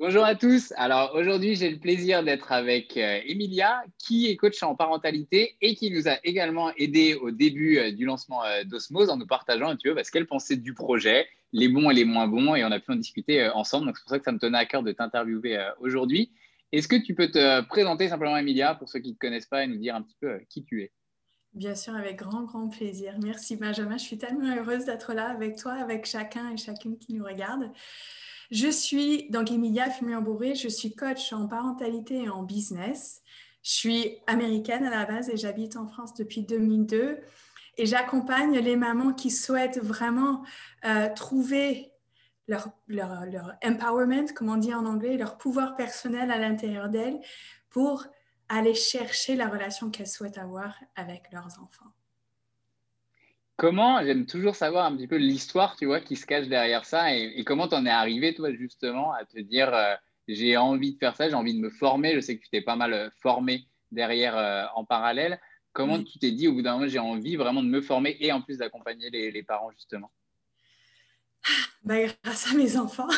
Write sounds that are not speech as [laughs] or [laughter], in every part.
Bonjour à tous. Alors aujourd'hui, j'ai le plaisir d'être avec euh, Emilia, qui est coach en parentalité et qui nous a également aidé au début euh, du lancement euh, d'Osmose en nous partageant un petit peu bah, ce qu'elle pensait du projet, les bons et les moins bons, et on a pu en discuter ensemble. Donc c'est pour ça que ça me tenait à cœur de t'interviewer aujourd'hui. Est-ce que tu peux te présenter simplement, Emilia, pour ceux qui ne te connaissent pas, et nous dire un petit peu qui tu es? Bien sûr, avec grand, grand plaisir. Merci Benjamin. Je suis tellement heureuse d'être là avec toi, avec chacun et chacune qui nous regarde. Je suis donc Emilia Fumier-Bourré, je suis coach en parentalité et en business. Je suis américaine à la base et j'habite en France depuis 2002. Et j'accompagne les mamans qui souhaitent vraiment euh, trouver leur, empowerment, comme on dit en anglais, leur pouvoir personnel à l'intérieur d'elles pour aller chercher la relation qu'elles souhaitent avoir avec leurs enfants. Comment, j'aime toujours savoir un petit peu l'histoire, tu vois, qui se cache derrière ça et, comment tu en es arrivé, toi, justement, à te dire, euh, j'ai envie de faire ça, j'ai envie de me former. Je sais que tu t'es pas mal euh, formé derrière euh, en parallèle. Comment tu t'es dit, au bout d'un moment, j'ai envie vraiment de me former et en plus d'accompagner les, parents, justement? Bah, grâce à mes enfants.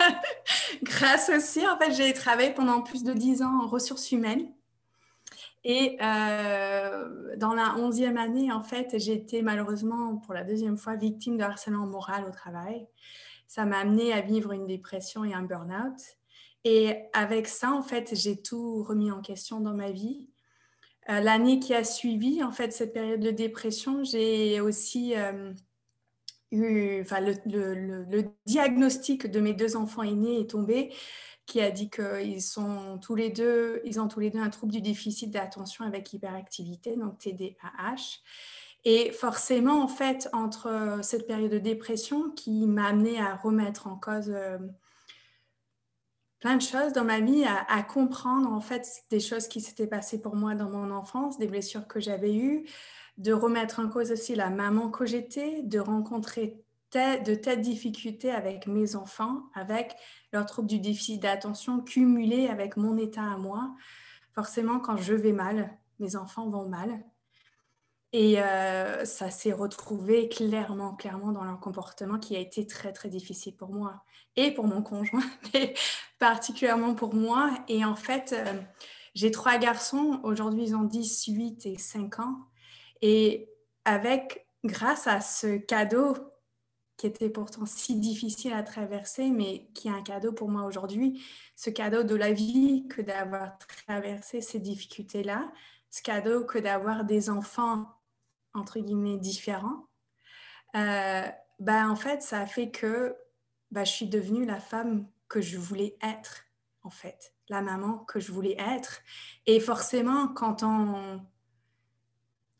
[laughs] grâce aussi, en fait, j'ai travaillé pendant plus de dix ans en ressources humaines. Et euh, dans la onzième année, en fait, j'ai été malheureusement pour la deuxième fois victime de harcèlement moral au travail. Ça m'a amené à vivre une dépression et un burn-out. Et avec ça, en fait, j'ai tout remis en question dans ma vie. Euh, l'année qui a suivi, en fait, cette période de dépression, j'ai aussi euh, enfin, le, diagnostic de mes deux enfants aînés est tombé qui a dit qu'ils sont tous les deux, ils ont tous les deux un trouble du déficit d'attention avec hyperactivité, donc TDAH. Et forcément, en fait, entre cette période de dépression qui m'a amené à remettre en cause euh, plein de choses dans ma vie, à, à, comprendre en fait des choses qui s'étaient passées pour moi dans mon enfance, des blessures que j'avais eues, de remettre en cause aussi la maman que j'étais, de rencontrer de telles difficultés avec mes enfants, avec leur trouble du déficit d'attention cumulé avec mon état à moi. Forcément, quand je vais mal, mes enfants vont mal. Et euh, ça s'est retrouvé clairement, clairement dans leur comportement qui a été très, très difficile pour moi et pour mon conjoint, [laughs] mais particulièrement pour moi. Et en fait, euh, j'ai trois garçons. Aujourd'hui, ils ont 10, 8 et 5 ans. Et avec, grâce à ce cadeau qui était pourtant si difficile à traverser, mais qui est un cadeau pour moi aujourd'hui. Ce cadeau de la vie que d'avoir traversé ces difficultés-là, ce cadeau que d'avoir des enfants, entre guillemets, différents. Euh, bah, en fait, ça a fait que bah, je suis devenue la femme que je voulais être, en fait, la maman que je voulais être. Et forcément, quand on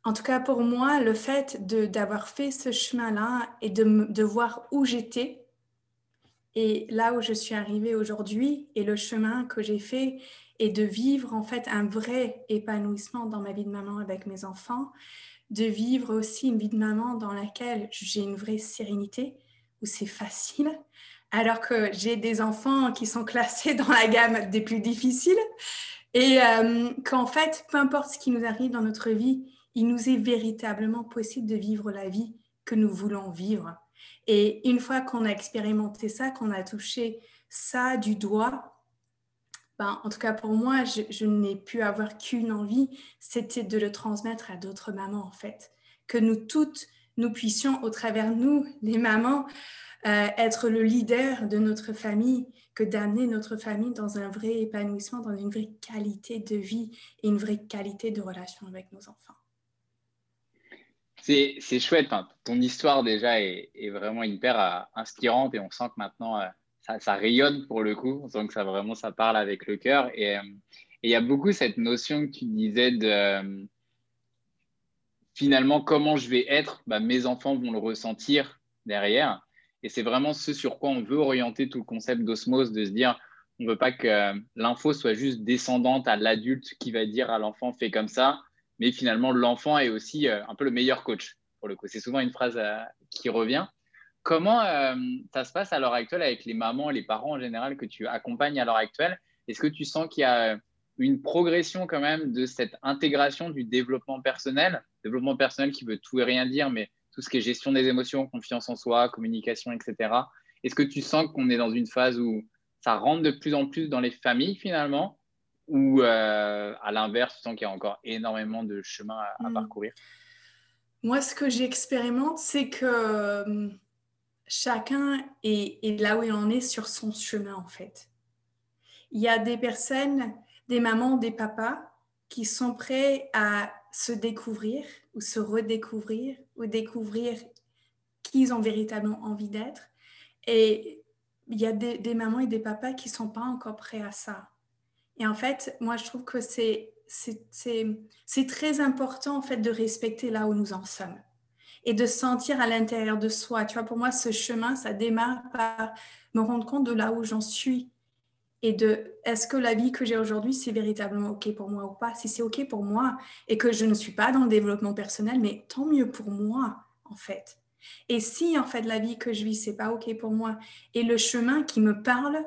en tout cas, pour moi, le fait d'avoir fait ce chemin-là et de, de voir où j'étais et là où je suis arrivée aujourd'hui et le chemin que j'ai fait et de vivre en fait un vrai épanouissement dans ma vie de maman avec mes enfants, de vivre aussi une vie de maman dans laquelle j'ai une vraie sérénité, où c'est facile, alors que j'ai des enfants qui sont classés dans la gamme des plus difficiles, et euh, qu'en fait, peu importe ce qui nous arrive dans notre vie, il nous est véritablement possible de vivre la vie que nous voulons vivre. Et une fois qu'on a expérimenté ça, qu'on a touché ça du doigt, ben, en tout cas pour moi, je, n'ai pu avoir qu'une envie, c'était de le transmettre à d'autres mamans en fait. Que nous toutes, nous puissions au travers nous, les mamans, euh, être le leader de notre famille, que d'amener notre famille dans un vrai épanouissement, dans une vraie qualité de vie et une vraie qualité de relation avec nos enfants. C'est chouette. ton histoire déjà est, vraiment hyper euh, inspirante et on sent que maintenant euh, ça, rayonne pour le coup. On sent que ça vraiment ça parle avec le cœur. Et euh, il y a beaucoup cette notion que tu disais de finalement comment je vais être. Bah, mes enfants vont le ressentir derrière. Et c'est vraiment ce sur quoi on veut orienter tout le concept d'osmose, de se dire on ne veut pas que l'info soit juste descendante à l'adulte qui va dire à l'enfant fais comme ça mais finalement, l'enfant est aussi euh, un peu le meilleur coach, pour le coup. C'est souvent une phrase euh, qui revient. Comment euh, ça se passe à l'heure actuelle avec les mamans les parents en général que tu accompagnes à l'heure actuelle? Est-ce que tu sens qu'il y a une progression quand même de cette intégration du développement personnel? Développement personnel qui veut tout et rien dire, mais tout ce qui est gestion des émotions, confiance en soi, communication, etc. Est-ce que tu sens qu'on est dans une phase où ça rentre de plus en plus dans les familles finalement? Ou euh, à l'inverse, tu sens qu'il y a encore énormément de chemin à, hmm. parcourir? Moi, ce que j'expérimente, c'est que euh, chacun est, là où il en est sur son chemin, en fait. Il y a des personnes, des mamans, des papas, qui sont prêts à se découvrir ou se redécouvrir ou découvrir qui ils ont véritablement envie d'être. Et il y a des, des, mamans et des papas qui ne sont pas encore prêts à ça. Et en fait, moi, je trouve que c'est, très important en fait de respecter là où nous en sommes et de sentir à l'intérieur de soi. Tu vois, pour moi, ce chemin, ça démarre par me rendre compte de là où j'en suis et de est-ce que la vie que j'ai aujourd'hui, c'est véritablement OK pour moi ou pas? Si c'est OK pour moi et que je ne suis pas dans le développement personnel, mais tant mieux pour moi, en fait. Et si, en fait, la vie que je vis, c'est pas OK pour moi et le chemin qui me parle,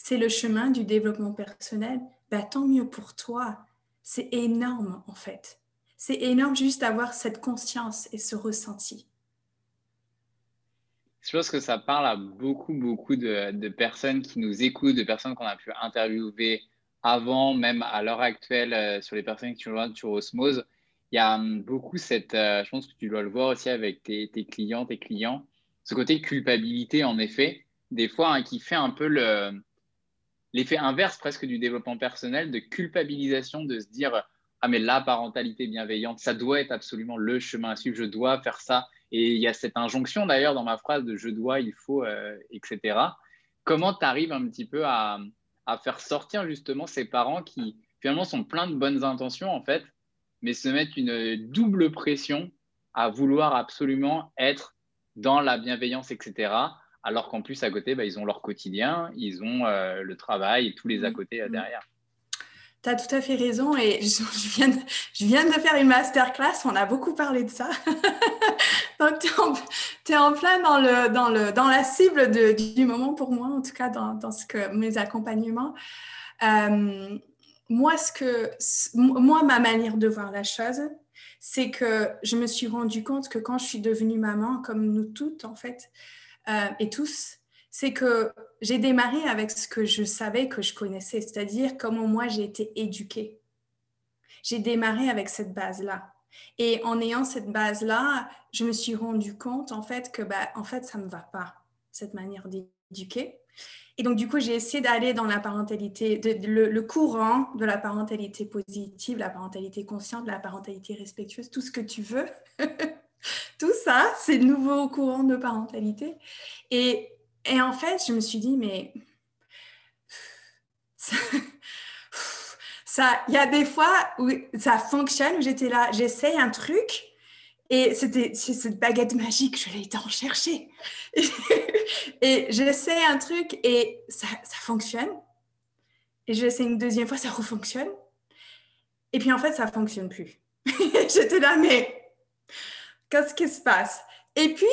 c'est le chemin du développement personnel, bah, tant mieux pour toi. C'est énorme en fait. C'est énorme juste d'avoir cette conscience et ce ressenti. Je pense que ça parle à beaucoup, beaucoup de, personnes qui nous écoutent, de personnes qu'on a pu interviewer avant, même à l'heure actuelle, euh, sur les personnes qui nous sur Osmose. Il y a hum, beaucoup cette, euh, je pense que tu dois le voir aussi avec tes, tes clients, tes clients, ce côté culpabilité, en effet, des fois, hein, qui fait un peu le, l'effet inverse presque du développement personnel, de culpabilisation, de se dire ah mais la parentalité bienveillante, ça doit être absolument le chemin à suivre, je dois faire ça. Et il y a cette injonction d'ailleurs dans ma phrase de je dois, il faut, euh, etc. Comment tu arrives un petit peu à, faire sortir justement ces parents qui finalement sont pleins de bonnes intentions en fait, mais se mettent une double pression à vouloir absolument être dans la bienveillance, etc alors qu'en plus, à côté, bah, ils ont leur quotidien, ils ont euh, le travail et tous les à mm. côté euh, mm. derrière. Tu as tout à fait raison et [laughs] je, viens de, je viens de faire une masterclass, on a beaucoup parlé de ça. [laughs] Donc, tu es, en plein dans, le, dans, le, dans la cible de, du moment pour moi, en tout cas dans, dans ce que, mes accompagnements. Euh, moi, ce que, moi, ma manière de voir la chose, c'est que je me suis rendu compte que quand je suis devenue maman, comme nous toutes en fait, euh, et tous, c'est que j'ai démarré avec ce que je savais que je connaissais, c'est-à-dire comment moi j'ai été éduquée. J'ai démarré avec cette base-là. Et en ayant cette base-là, je me suis rendu compte en fait que bah, en fait ça me va pas cette manière d'éduquer. Et donc du coup, j'ai essayé d'aller dans la parentalité, le, courant de la parentalité positive, la parentalité consciente, la parentalité respectueuse, tout ce que tu veux. [laughs] tout ça, c'est nouveau courant de parentalité. Et, en fait, je me suis dit, mais [laughs] ça, il y a des fois où ça fonctionne, où j'étais là, j'essaye un truc, et c'était cette baguette magique, je l'ai été en chercher. [laughs] et j'essaie un truc et ça, ça fonctionne. Et j'essaie une deuxième fois, ça refonctionne. Et puis en fait, ça ne fonctionne plus. [laughs] J'étais là, mais Qu'est-ce qui se passe? Et puis,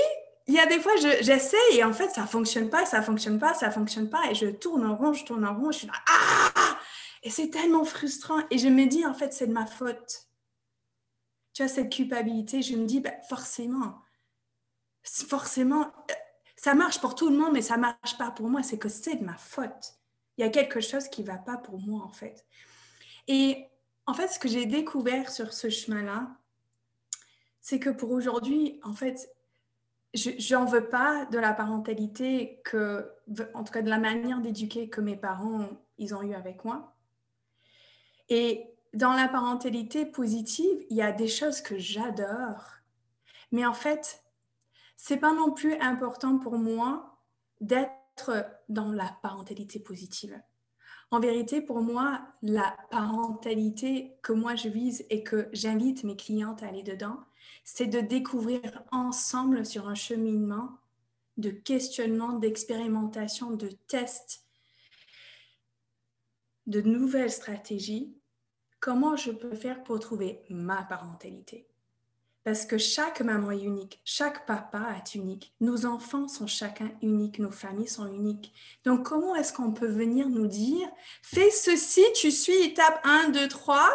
il y a des fois, j'essaie et en fait, ça fonctionne pas, ça fonctionne pas, ça fonctionne pas. Et je tourne en rond, je tourne en rond, je suis là, ah! Et c'est tellement frustrant. Et je me dis, en fait, c'est de ma faute. Tu as cette culpabilité. Je me dis, ben, forcément, forcément, ça marche pour tout le monde, mais ça marche pas pour moi. C'est que c'est de ma faute. Il y a quelque chose qui va pas pour moi, en fait. Et en fait, ce que j'ai découvert sur ce chemin-là, c'est que pour aujourd'hui, en fait, je n'en veux pas de la parentalité que, en tout cas de la manière d'éduquer que mes parents, ils ont eu avec moi. Et dans la parentalité positive, il y a des choses que j'adore. Mais en fait, c'est pas non plus important pour moi d'être dans la parentalité positive. En vérité, pour moi, la parentalité que moi je vise et que j'invite mes clientes à aller dedans, c'est de découvrir ensemble sur un cheminement de questionnement, d'expérimentation, de tests, de nouvelles stratégies, comment je peux faire pour trouver ma parentalité? Parce que chaque maman est unique, chaque papa est unique, nos enfants sont chacun uniques, nos familles sont uniques. Donc comment est-ce qu'on peut venir nous dire, fais ceci, tu suis étape 1, 2, 3,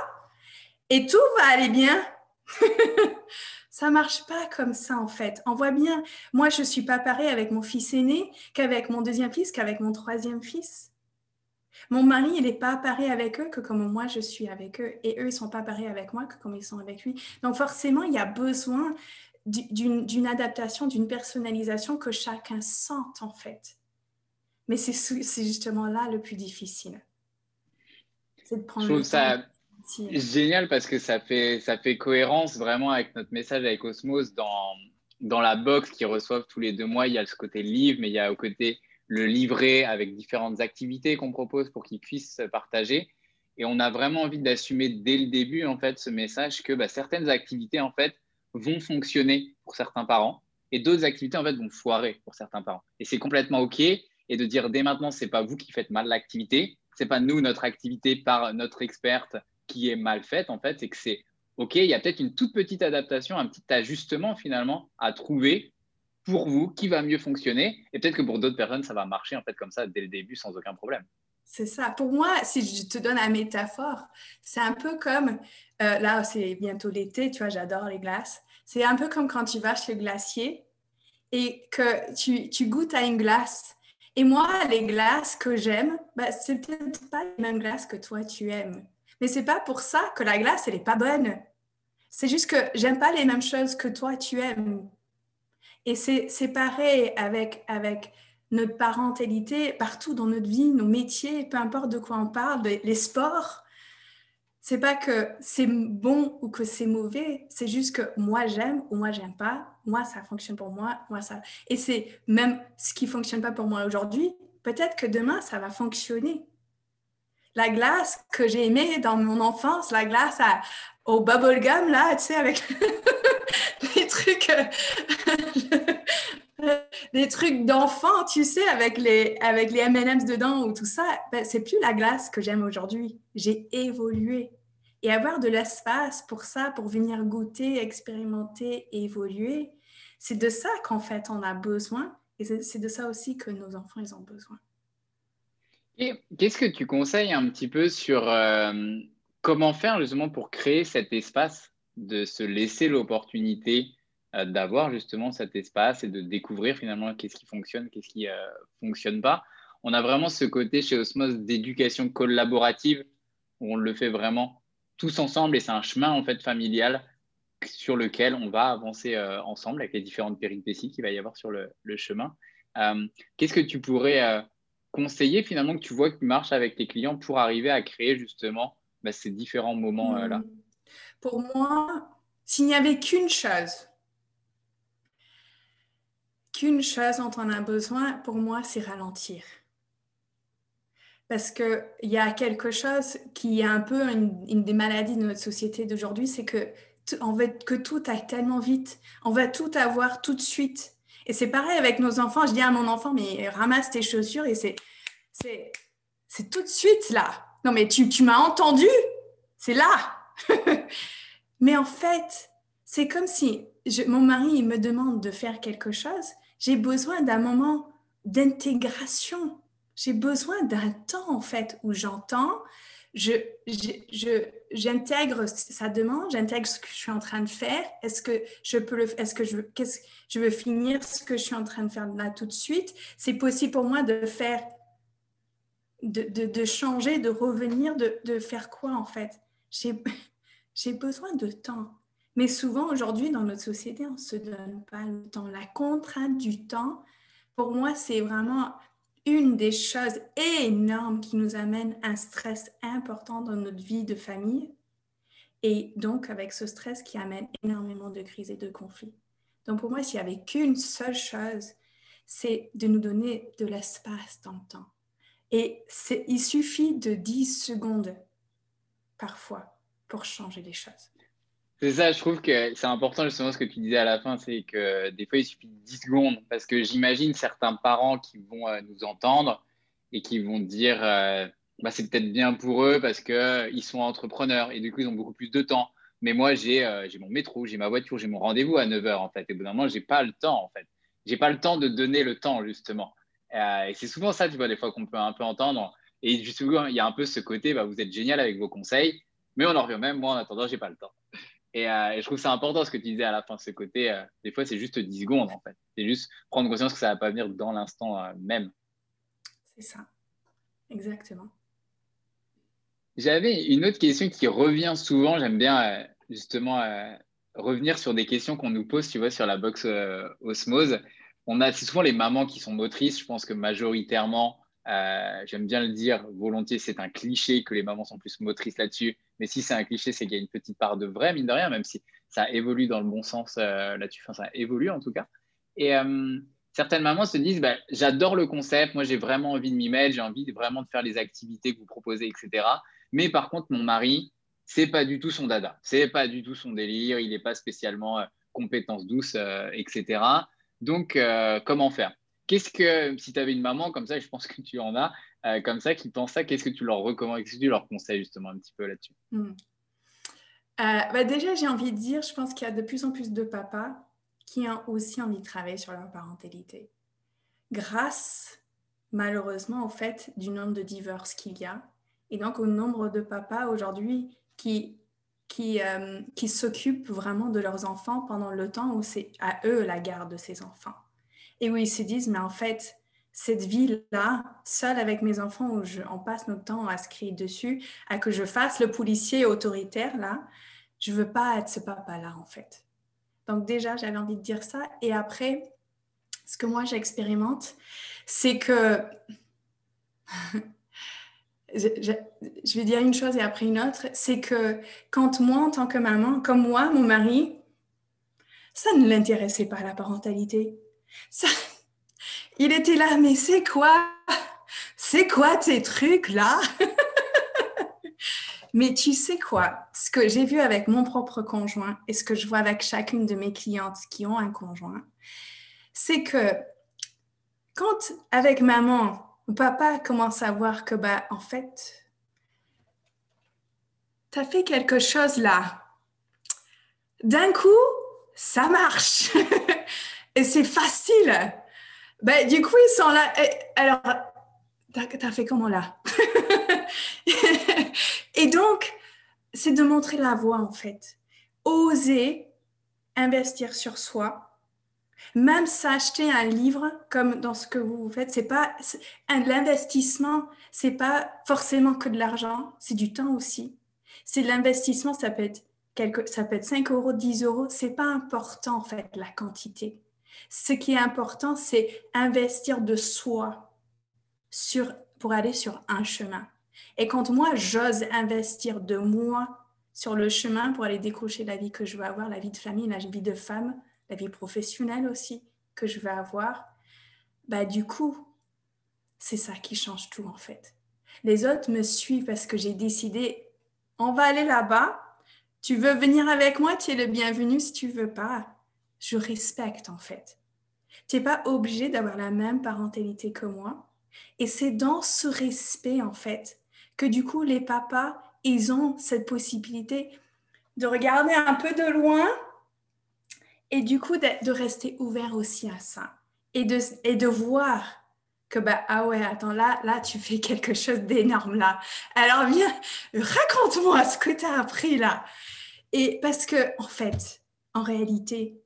et tout va aller bien? [laughs] Ça marche pas comme ça en fait. On voit bien, moi je suis pas pareil avec mon fils aîné qu'avec mon deuxième fils, qu'avec mon troisième fils. Mon mari, il n'est pas pareil avec eux que comme moi je suis avec eux. Et eux, ils ne sont pas pareils avec moi que comme ils sont avec lui. Donc forcément, il y a besoin d'une adaptation, d'une personnalisation que chacun sente en fait. Mais c'est justement là le plus difficile. C'est de prendre Je trouve ça génial parce que ça fait, ça fait cohérence vraiment avec notre message avec Osmos dans, dans la box qu'ils reçoivent tous les deux mois. Il y a ce côté livre, mais il y a au côté le livret avec différentes activités qu'on propose pour qu'ils puissent partager. Et on a vraiment envie d'assumer dès le début en fait ce message que bah, certaines activités en fait vont fonctionner pour certains parents et d'autres activités en fait vont foirer pour certains parents. Et c'est complètement ok. Et de dire dès maintenant c'est pas vous qui faites mal l'activité, c'est pas nous notre activité par notre experte qui est mal faite en fait, c'est que c'est ok. Il y a peut-être une toute petite adaptation, un petit ajustement finalement à trouver pour vous qui va mieux fonctionner. Et peut-être que pour d'autres personnes, ça va marcher en fait comme ça dès le début sans aucun problème. C'est ça. Pour moi, si je te donne la métaphore, c'est un peu comme, euh, là c'est bientôt l'été, tu vois, j'adore les glaces. C'est un peu comme quand tu vas chez le glacier et que tu, tu goûtes à une glace. Et moi, les glaces que j'aime, bah, c'est peut-être pas les mêmes glaces que toi tu aimes. Mais c'est pas pour ça que la glace, elle est pas bonne. C'est juste que j'aime pas les mêmes choses que toi tu aimes. Et c'est pareil avec, avec notre parentalité partout dans notre vie, nos métiers, peu importe de quoi on parle, les sports. C'est pas que c'est bon ou que c'est mauvais, c'est juste que moi j'aime ou moi j'aime pas, moi ça fonctionne pour moi, moi ça. Et c'est même ce qui fonctionne pas pour moi aujourd'hui, peut-être que demain ça va fonctionner. La glace que j'ai aimée dans mon enfance, la glace à, au bubblegum là, tu sais, avec [laughs] les trucs [laughs] des trucs d'enfant, tu sais, avec les, avec les M&M's dedans ou tout ça, ben, c'est plus la glace que j'aime aujourd'hui. J'ai évolué. Et avoir de l'espace pour ça, pour venir goûter, expérimenter, évoluer, c'est de ça qu'en fait on a besoin. Et c'est de ça aussi que nos enfants, ils ont besoin. Qu'est-ce que tu conseilles un petit peu sur euh, comment faire justement pour créer cet espace, de se laisser l'opportunité euh, d'avoir justement cet espace et de découvrir finalement qu'est-ce qui fonctionne, qu'est-ce qui ne euh, fonctionne pas? On a vraiment ce côté chez Osmos d'éducation collaborative où on le fait vraiment tous ensemble et c'est un chemin en fait familial sur lequel on va avancer ensemble avec les différentes péripéties qu'il va y avoir sur le, chemin. Qu'est-ce que tu pourrais conseiller finalement que tu vois qui marche avec tes clients pour arriver à créer justement bah, ces différents moments-là mmh. Pour moi, s'il n'y avait qu'une chose qu'une chose dont on a besoin, pour moi, c'est ralentir. Parce qu'il y a quelque chose qui est un peu une, des maladies de notre société d'aujourd'hui, c'est que que tout aille tellement vite. On va tout avoir tout de suite. Et c'est pareil avec nos enfants. Je dis à mon enfant, mais ramasse tes chaussures et c'est, c'est, c'est tout de suite là. Non, mais tu, tu m'as entendu C'est là. [laughs] mais en fait, c'est comme si mon mari me demande de faire quelque chose j'ai besoin d'un moment d'intégration. J'ai besoin d'un temps, en fait, où j'entends, je, j'intègre sa demande, j'intègre ce que je suis en train de faire. Est-ce que je peux le, est-ce que je, qu'est-ce, je veux finir ce que je suis en train de faire là tout de suite? C'est possible pour moi de faire, de, de, changer, de revenir, de, de, faire quoi, en fait? J'ai, [laughs] j'ai besoin de temps. Mais souvent, aujourd'hui, dans notre société, on ne se donne pas le temps. La contrainte du temps, pour moi, c'est vraiment une des choses énormes qui nous amène un stress important dans notre vie de famille. Et donc, avec ce stress qui amène énormément de crises et de conflits. Donc, pour moi, s'il n'y avait qu'une seule chose, c'est de nous donner de l'espace dans le temps. Et il suffit de 10 secondes parfois pour changer les choses. C'est ça, je trouve que c'est important justement ce que tu disais à la fin, c'est que des fois il suffit de 10 secondes parce que j'imagine certains parents qui vont euh, nous entendre et qui vont dire euh, bah, c'est peut-être bien pour eux parce qu'ils euh, sont entrepreneurs et du coup ils ont beaucoup plus de temps. Mais moi j'ai mon métro, j'ai ma voiture, j'ai mon rendez-vous à 9h en fait et au bout d'un moment j'ai pas le temps en fait. J'ai pas le temps de donner le temps justement. et c'est souvent ça, tu vois, des fois qu'on peut un peu entendre. Et justement, il y a un peu ce côté, bah, vous êtes génial avec vos conseils, mais on en revient même, moi en attendant, j'ai pas le temps. Euh, et, je trouve ça important ce que tu disais à la fin, ce côté, euh, des fois c'est juste 10 secondes en fait. C'est juste prendre conscience que ça va pas venir dans l'instant euh, même. C'est ça, exactement. J'avais une autre question qui revient souvent. J'aime bien justement revenir sur des questions qu'on nous pose, tu vois, sur la box osmose. On a souvent les mamans qui sont motrices. Je pense que majoritairement, j'aime bien le dire volontiers, c'est un cliché que les mamans sont plus motrices là-dessus. Mais si c'est un cliché, c'est qu'il y a une petite part de vrai, mine de rien, même si ça évolue dans le bon sens euh, là-dessus. Enfin, ça évolue en tout cas. Et euh, certaines mamans se disent bah, J'adore le concept, moi j'ai vraiment envie de m'y mettre, j'ai envie vraiment de faire les activités que vous proposez, etc. Mais par contre, mon mari, c'est pas du tout son dada, c'est pas du tout son délire, il n'est pas spécialement compétence douce, etc. Donc, comment faire? Qu'est-ce que, si tu avais une maman comme ça, je pense que tu en as, euh, comme ça, qui pense ça, qu'est-ce que tu leur recommandes, qu'est-ce que tu leur conseilles justement un petit peu là-dessus? Hmm. euh, bah Déjà, j'ai envie de dire, je pense qu'il y a de plus en plus de papas qui ont aussi envie de travailler sur leur parentalité. Grâce, malheureusement, au fait du nombre de divorces qu'il y a, et donc au nombre de papas aujourd'hui qui, qui, euh, qui s'occupent vraiment de leurs enfants pendant le temps où c'est à eux la garde de ces enfants et où ils se disent, mais en fait, cette vie-là, seule avec mes enfants, où je, on passe notre temps à se crier dessus, à que je fasse le policier autoritaire, là, je veux pas être ce papa-là, en fait. Donc déjà, j'avais envie de dire ça. Et après, ce que moi, j'expérimente, c'est que... [laughs] je, je, vais dire une chose et après une autre, c'est que quand moi, en tant que maman, comme moi, mon mari, ça ne l'intéressait pas la parentalité. Ça, il était là, mais c'est quoi? C'est quoi tes trucs là? [laughs] Mais tu sais quoi? Ce que j'ai vu avec mon propre conjoint et ce que je vois avec chacune de mes clientes qui ont un conjoint, c'est que quand avec maman, papa commence à voir que, bah, en fait, tu as fait quelque chose là. D'un coup, ça marche. [laughs] Et c'est facile. Ben, du coup, ils sont là. alors, t'as as fait comment là? [laughs] Et donc, c'est de montrer la voie en fait. Oser investir sur soi, même s'acheter un livre comme dans ce que vous faites, c'est pas l'investissement, c'est pas forcément que de l'argent, c'est du temps aussi. C'est l'investissement, ça peut être ça peut être 5 euros, 10 euros, c'est pas important en fait la quantité. Ce qui est important, c'est investir de soi pour aller sur un chemin. Et quand moi, j'ose investir de moi sur le chemin pour aller décrocher la vie que je veux avoir, la vie de famille, la vie de femme, la vie professionnelle aussi que je veux avoir, bah du coup, c'est ça qui change tout en fait. Les autres me suivent parce que j'ai décidé, on va aller là-bas. Tu veux venir avec moi, tu es le bienvenu. Si tu veux pas, je respecte en fait. Tu n'es pas obligé d'avoir la même parentalité que moi. Et c'est dans ce respect en fait que du coup les papas, ils ont cette possibilité de regarder un peu de loin et du coup de, rester ouvert aussi à ça et de, et de voir que bah ah ouais attends là là tu fais quelque chose d'énorme là alors viens raconte-moi ce que tu as appris là et parce que en fait en réalité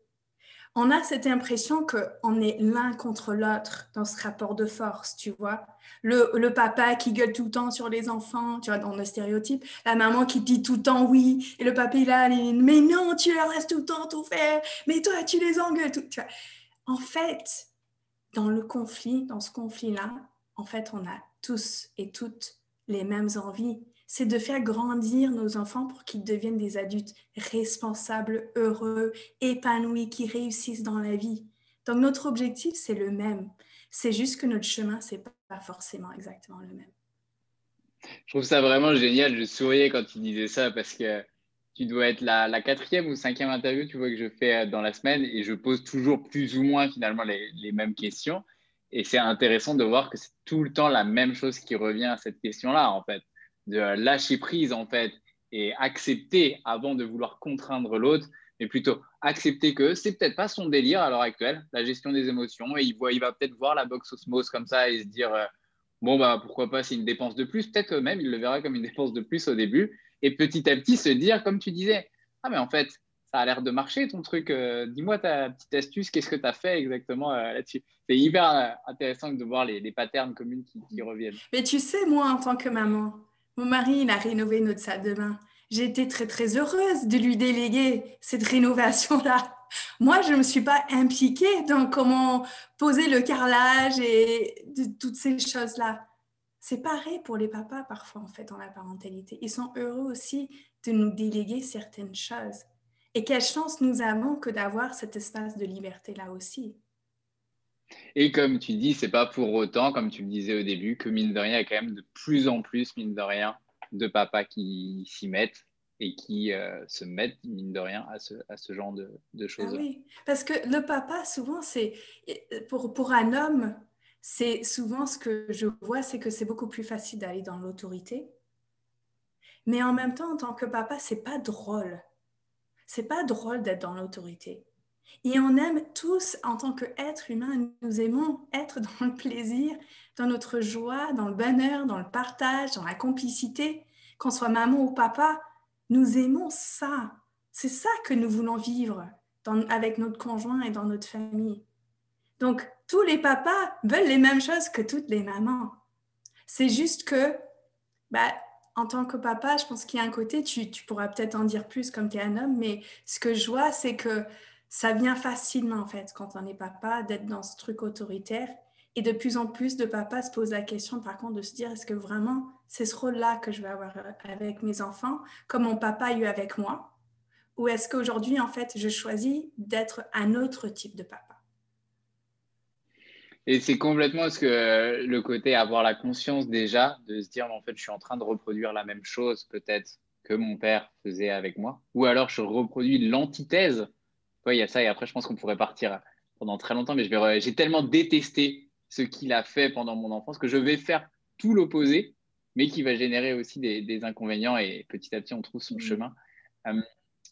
on a cette impression qu'on est l'un contre l'autre dans ce rapport de force, tu vois. Le, papa qui gueule tout le temps sur les enfants, tu vois, dans le stéréotype. La maman qui dit tout le temps oui. Et le papa, il a, mais non, tu leur laisses tout le temps tout faire. Mais toi, tu les engueules. Tout. En fait, dans le conflit, dans ce conflit-là, en fait, on a tous et toutes les mêmes envies c'est de faire grandir nos enfants pour qu'ils deviennent des adultes responsables, heureux, épanouis, qui réussissent dans la vie. Donc notre objectif, c'est le même. C'est juste que notre chemin, c'est pas forcément exactement le même. Je trouve ça vraiment génial. Je souriais quand tu disais ça parce que tu dois être la, quatrième ou cinquième interview que je fais euh, dans la semaine et je pose toujours plus ou moins finalement les mêmes questions. Et c'est intéressant de voir que c'est tout le temps la même chose qui revient à cette question-là, en fait de lâcher prise en fait et accepter avant de vouloir contraindre l'autre, mais plutôt accepter que c'est peut-être pas son délire à l'heure actuelle, la gestion des émotions, et il, voit, il va peut-être voir la box osmose comme ça et se dire euh, bon bah pourquoi pas c'est une dépense de plus, peut-être même il le verra comme une dépense de plus au début, et petit à petit se dire comme tu disais ah mais en fait ça a l'air de marcher ton truc, euh, dis-moi ta petite astuce, qu'est-ce que tu as fait exactement euh, là-dessus? C'est hyper intéressant de voir les, les patterns communs qui, qui reviennent. Mais tu sais moi en tant que maman Mon mari, il a rénové notre salle de bain. J'ai été très, très heureuse de lui déléguer cette rénovation-là. Moi, je ne me suis pas impliquée dans comment poser le carrelage et toutes ces choses-là. C'est pareil pour les papas parfois, en fait, dans la parentalité. Ils sont heureux aussi de nous déléguer certaines choses. Et quelle chance nous avons que d'avoir cet espace de liberté-là aussi. Et comme tu dis, c'est pas pour autant, comme tu le disais au début, que mine de rien, il y a quand même de plus en plus, mine de rien, de papas qui s'y mettent et qui euh, se mettent, mine de rien, à ce, à ce genre de, de choses. Ah oui, parce que le papa, souvent, c'est pour, pour un homme, c'est souvent ce que je vois, c'est que c'est beaucoup plus facile d'aller dans l'autorité. Mais en même temps, en tant que papa, c'est pas drôle. C'est pas drôle d'être dans l'autorité. Et on aime tous, en tant qu'être humain, nous aimons être dans le plaisir, dans notre joie, dans le bonheur, dans le partage, dans la complicité. Qu'on soit maman ou papa, nous aimons ça. C'est ça que nous voulons vivre avec notre conjoint et dans notre famille. Donc, tous les papas veulent les mêmes choses que toutes les mamans. C'est juste que, bah, en tant que papa, je pense qu'il y a un côté, tu pourras peut-être en dire plus comme tu es un homme, mais ce que je vois, c'est que ça vient facilement, en fait, quand on est papa, d'être dans ce truc autoritaire. Et de plus en plus de papas se posent la question, par contre, de se dire, est-ce que vraiment c'est ce rôle-là que je vais avoir avec mes enfants, comme mon papa a eu avec moi? Ou est-ce qu'aujourd'hui, en fait, je choisis d'être un autre type de papa? Et c'est complètement ce que le côté avoir la conscience déjà, de se dire, en fait, je suis en train de reproduire la même chose peut-être que mon père faisait avec moi, ou alors je reproduis l'antithèse. Oui, il y a ça, et après, je pense qu'on pourrait partir pendant très longtemps, mais j'ai tellement détesté ce qu'il a fait pendant mon enfance que je vais faire tout l'opposé, mais qui va générer aussi des, inconvénients et petit à petit on trouve son mm. chemin. Euh,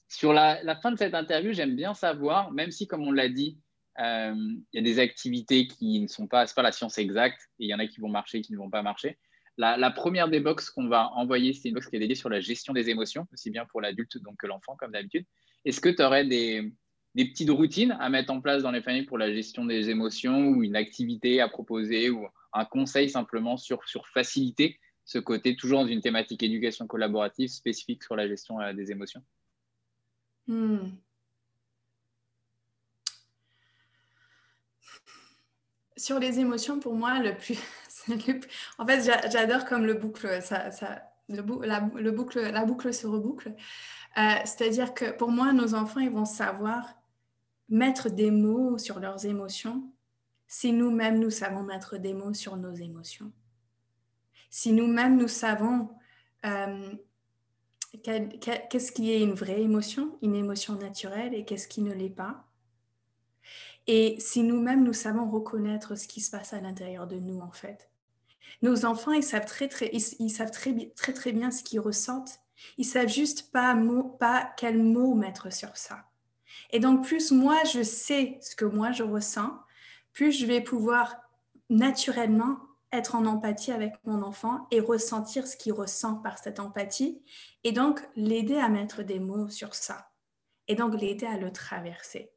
sur la, fin de cette interview, j'aime bien savoir, même si comme on l'a dit, euh, il y a des activités qui ne sont pas, c'est pas la science exacte, et il y en a qui vont marcher, qui ne vont pas marcher. La, première des box qu'on va envoyer, c'est une box qui est dédiée sur la gestion des émotions, aussi bien pour l'adulte donc que l'enfant, comme d'habitude. Est-ce que tu aurais des, des petites routines à mettre en place dans les familles pour la gestion des émotions ou une activité à proposer ou un conseil simplement sur, sur faciliter ce côté, toujours dans une thématique éducation collaborative spécifique sur la gestion euh, des émotions? Hmm. Sur les émotions, pour moi, le plus. [laughs] En fait, j'adore comme le boucle, ça, ça, le, la, le boucle, la boucle se reboucle. Euh, c'est-à-dire que pour moi, nos enfants, ils vont savoir mettre des mots sur leurs émotions si nous-mêmes nous savons mettre des mots sur nos émotions. Si nous-mêmes nous savons euh, qu'est-ce qui est une vraie émotion, une émotion naturelle et qu'est-ce qui ne l'est pas. Et si nous-mêmes nous savons reconnaître ce qui se passe à l'intérieur de nous en fait. Nos enfants, ils savent très très, ils, savent très, très très bien ce qu'ils ressentent. Ils savent juste pas, mot, pas quel mot mettre sur ça. Et donc, plus moi, je sais ce que moi, je ressens, plus je vais pouvoir naturellement être en empathie avec mon enfant et ressentir ce qu'il ressent par cette empathie. Et donc, l'aider à mettre des mots sur ça. Et donc, l'aider à le traverser.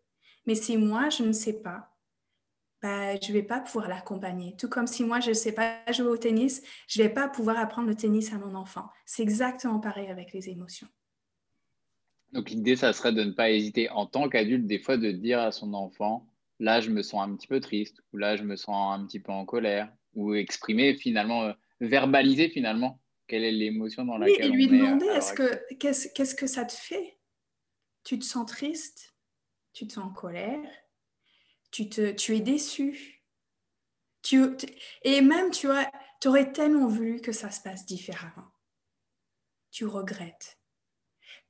Mais si moi, je ne sais pas, bah, je ne vais pas pouvoir l'accompagner. Tout comme si moi, je ne sais pas jouer au tennis, je ne vais pas pouvoir apprendre le tennis à mon enfant. C'est exactement pareil avec les émotions. Donc l'idée, ça serait de ne pas hésiter en tant qu'adulte, des fois, de dire à son enfant, là, je me sens un petit peu triste, ou là, je me sens un petit peu en colère, ou exprimer finalement, euh, verbaliser finalement quelle est l'émotion dans laquelle oui, et lui demander, est-ce que, qu'est-ce, qu'est-ce que ça te fait? Tu te sens triste Tu te sens en colère tu, te, tu es déçu. Tu, Et même, tu vois, tu aurais tellement voulu que ça se passe différemment. Tu regrettes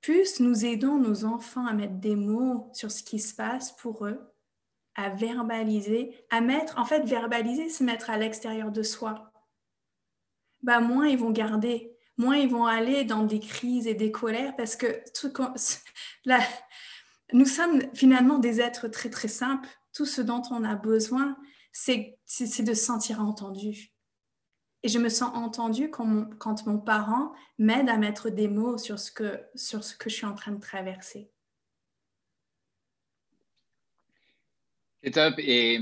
plus nous aidons nos enfants à mettre des mots sur ce qui se passe pour eux, à verbaliser, à mettre, en fait, verbaliser, c'est mettre à l'extérieur de soi. Bah, moins ils vont garder, moins ils vont aller dans des crises et des colères parce que tout, [laughs] là, nous sommes finalement des êtres très très simples. Tout ce dont on a besoin, c'est de se sentir entendu. Et je me sens entendue quand mon, parent m'aide à mettre des mots sur ce, que, sur ce que je suis en train de traverser. C'est top. Et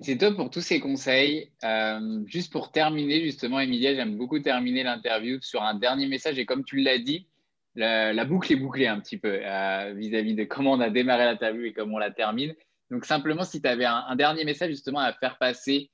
C'est top pour tous ces conseils. Euh, juste pour terminer, justement, Emilia, j'aime beaucoup terminer l'interview sur un dernier message. Et comme tu l'as dit, la, boucle est bouclée un petit peu euh, vis-à-vis de comment on a démarré l'interview et comment on la termine. Donc, simplement, si tu avais un, dernier message justement à faire passer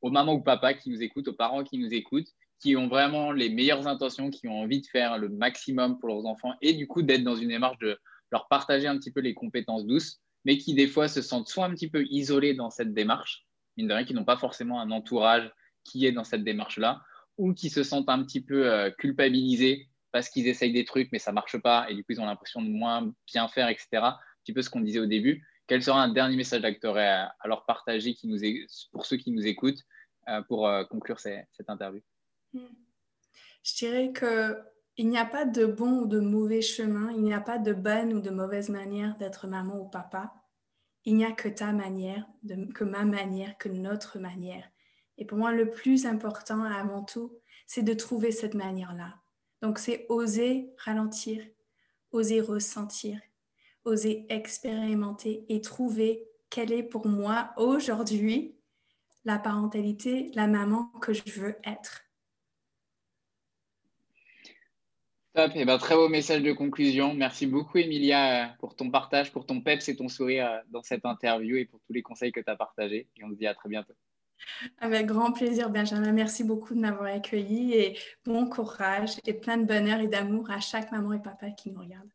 aux mamans ou papas qui nous écoutent, aux parents qui nous écoutent, qui ont vraiment les meilleures intentions, qui ont envie de faire le maximum pour leurs enfants et du coup d'être dans une démarche de leur partager un petit peu les compétences douces, mais qui des fois se sentent soit un petit peu isolés dans cette démarche, mine de rien, qui n'ont pas forcément un entourage qui est dans cette démarche-là, ou qui se sentent un petit peu euh, culpabilisés parce qu'ils essayent des trucs, mais ça marche pas, et du coup, ils ont l'impression de moins bien faire, etc. Un petit peu ce qu'on disait au début. Quel sera un dernier message tu aurais à, leur partager pour ceux qui nous écoutent euh, pour euh, conclure cette interview? Je dirais que il n'y a pas de bon ou de mauvais chemin, il n'y a pas de bonne ou de mauvaise manière d'être maman ou papa. Il n'y a que ta manière, que ma manière, que notre manière. Et pour moi, le plus important avant tout, c'est de trouver cette manière-là. Donc, c'est oser ralentir, oser ressentir, oser expérimenter et trouver quelle est pour moi aujourd'hui la parentalité, la maman que je veux être. Top, et eh ben, très beau message de conclusion. Merci beaucoup, Emilia, pour ton partage, pour ton peps et ton sourire euh, dans cette interview et pour tous les conseils que tu as partagés. Et on se dit à très bientôt. Avec grand plaisir, Benjamin. Merci beaucoup de m'avoir accueilli et bon courage et plein de bonheur et d'amour à chaque maman et papa qui nous regarde.